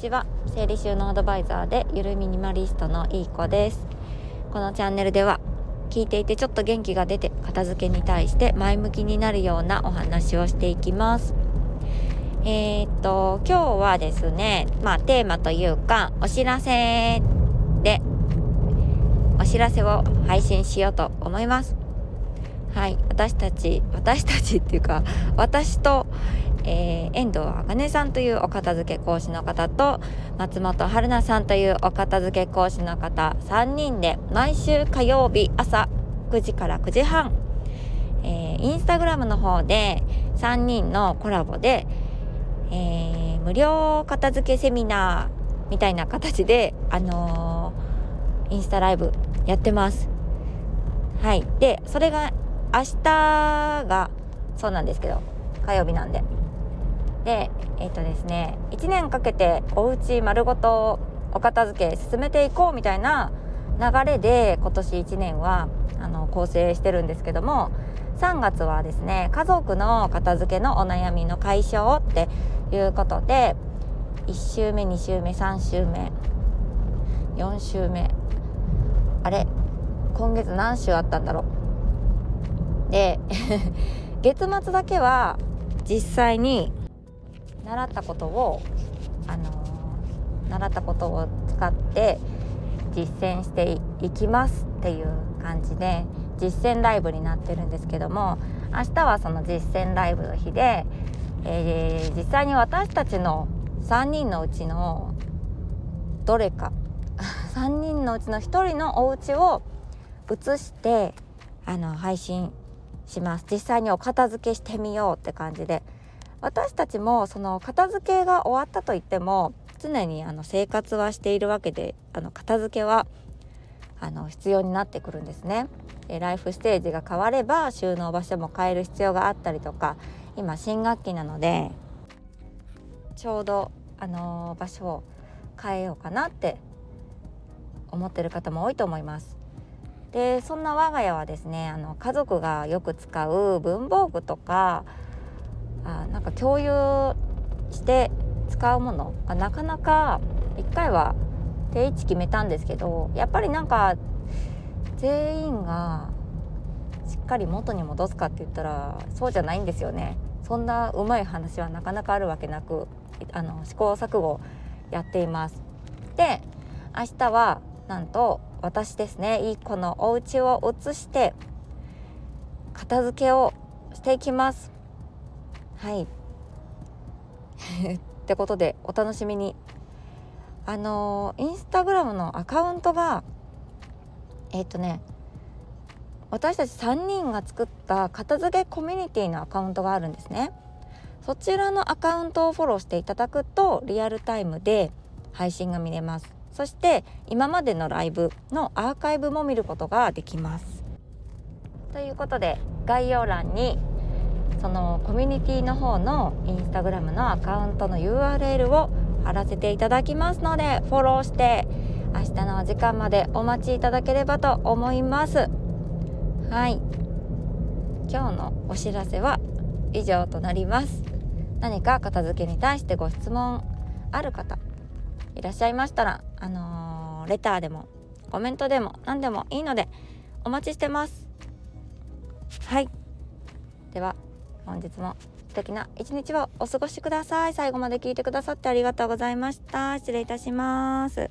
ちは。整理収納アドバイザーでゆるミニマリストのいい子です。このチャンネルでは聞いていてちょっと元気が出て片付けに対して前向きになるようなお話をしていきます。えー、っと今日はですねまあテーマというかお知らせでお知らせを配信しようと思います。はい。私たち私たちっていうか私と、えー、遠藤茜さんというお片付け講師の方と松本春菜さんというお片付け講師の方3人で毎週火曜日朝9時から9時半、えー、インスタグラムの方で3人のコラボで、えー、無料片付けセミナーみたいな形で、あのー、インスタライブやってます。はい。で、それが明日がそうなんですけど火曜日なんででえっ、ー、とですね1年かけてお家丸ごとお片付け進めていこうみたいな流れで今年1年はあの構成してるんですけども3月はですね家族の片付けのお悩みの解消っていうことで1週目2週目3週目4週目あれ今月何週あったんだろう。で 月末だけは実際に習ったことをあのー、習ったことを使って実践していきますっていう感じで実践ライブになってるんですけども明日はその実践ライブの日で、えー、実際に私たちの3人のうちのどれか 3人のうちの1人のお家を映してあの配信します。実際にお片付けしてみようって感じで私たちもその片付けが終わったといっても常にあの生活はしているわけであの片付けはあの必要になってくるんですね。ライフステージが変われば収納場所も変える必要があったりとか今新学期なのでちょうどあの場所を変えようかなって思ってる方も多いと思います。でそんな我が家はですねあの家族がよく使う文房具とかあなんか共有して使うものがなかなか1回は定位置決めたんですけどやっぱりなんか全員がしっかり元に戻すかって言ったらそうじゃないんですよね。そんなうまい話はなかなかあるわけなくあの試行錯誤やっています。で明日はなんと私ですねいい子のお家を移して片付けをしていきますはい。ってことでお楽しみに。あのインスタグラムのアカウントがえっ、ー、とね私たち3人が作った片付けコミュニティのアカウントがあるんですね。そちらのアカウントをフォローしていただくとリアルタイムで配信が見れます。そして今までのライブのアーカイブも見ることができます。ということで概要欄にそのコミュニティの方のインスタグラムのアカウントの URL を貼らせていただきますのでフォローして明日のお時間までお待ちいただければと思います。はい今日のお知らせは以上となります何か片付けに対してご質問ある方いらっしゃいましたら、あのー、レターでもコメントでも何でもいいのでお待ちしてます。はい。では本日も素敵な一日をお過ごしください。最後まで聞いてくださってありがとうございました。失礼いたします。